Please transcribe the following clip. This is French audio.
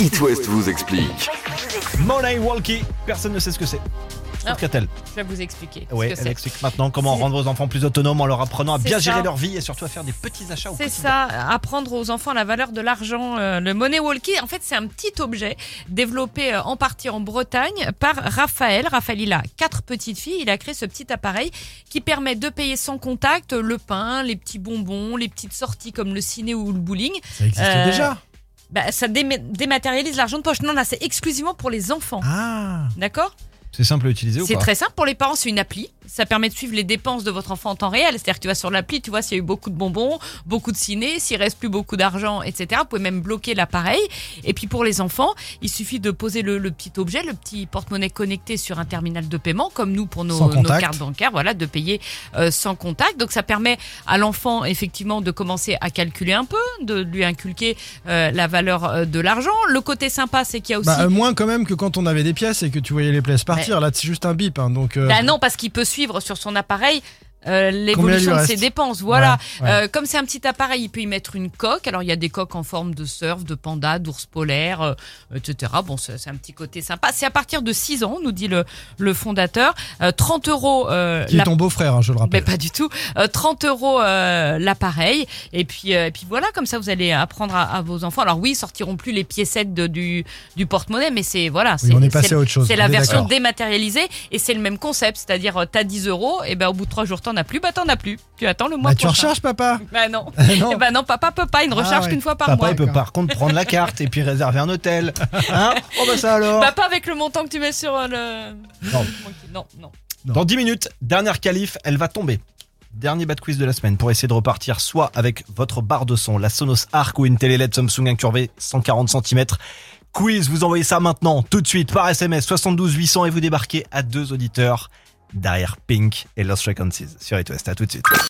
It West vous explique. Money Walkie, personne ne sait ce que c'est. Qu'elle. Je vais vous expliquer. ce Oui, que elle explique maintenant comment rendre vos enfants plus autonomes en leur apprenant à bien ça. gérer leur vie et surtout à faire des petits achats C'est ça, apprendre aux enfants la valeur de l'argent. Euh, le Money Walkie, en fait, c'est un petit objet développé euh, en partie en Bretagne par Raphaël. Raphaël, il a quatre petites filles. Il a créé ce petit appareil qui permet de payer sans contact le pain, les petits bonbons, les petites sorties comme le ciné ou le bowling. Ça existe Euh, déjà. Bah, ça déma- dématérialise l'argent de poche. Non, là, c'est exclusivement pour les enfants. Ah. D'accord? C'est simple à utiliser ou C'est pas? très simple pour les parents, c'est une appli. Ça permet de suivre les dépenses de votre enfant en temps réel. C'est-à-dire que tu vas sur l'appli, tu vois s'il y a eu beaucoup de bonbons, beaucoup de ciné, s'il reste plus beaucoup d'argent, etc. Vous pouvez même bloquer l'appareil. Et puis pour les enfants, il suffit de poser le, le petit objet, le petit porte-monnaie connecté sur un terminal de paiement, comme nous pour nos, cartes bancaires, voilà, de payer euh, sans contact. Donc ça permet à l'enfant effectivement de commencer à calculer un peu, de lui inculquer euh, la valeur euh, de l'argent. Le côté sympa, c'est qu'il y a aussi Bah, euh, moins quand même que quand on avait des pièces et que tu voyais les pièces partir. Là, c'est juste un bip. hein, donc, Bah non, parce qu'il peut suivre sur son appareil euh, l'évolution de ses dépenses. Voilà. Ouais, ouais. Euh, comme c'est un petit appareil, il peut y mettre une coque. Alors il y a des coques en forme de surf, de panda, d'ours polaire, euh, etc. Bon, c'est un petit côté sympa. C'est à partir de 6 ans, nous dit le, le fondateur. Euh, 30 euros. Euh, qui est ton beau-frère, hein, je le mais rappelle. pas du tout. Euh, 30 euros euh, l'appareil. Et puis, euh, et puis voilà, comme ça, vous allez apprendre à, à vos enfants. Alors oui, ils sortiront plus les piécettes de- du, du porte-monnaie, mais c'est voilà. Oui, on est passé à autre chose. c'est la version dématérialisée et c'est le même concept, c'est-à-dire euh, t'as 10 euros et ben au bout de trois jours t'en as plus, bah t'en as plus. Tu attends le mois Bah, tu prochain. recharges, papa Bah non. Non. Eh ben non, papa peut pas, il ne Ah recharge ouais. qu'une fois par Papa, mois. il peut par contre prendre la carte et puis réserver un hôtel. Hein Oh bah ça alors Bah pas avec le montant que tu mets sur euh, le. Non. Non, non. Dans 10 minutes, dernière qualif, elle va tomber. Dernier bad quiz de la semaine pour essayer de repartir soit avec votre barre de son, la Sonos Arc ou une télé LED Samsung incurvée 140 cm. Quiz, vous envoyez ça maintenant, tout de suite, par SMS 72 800 et vous débarquez à deux auditeurs derrière Pink et Lost Frequencies sur It. À tout de suite.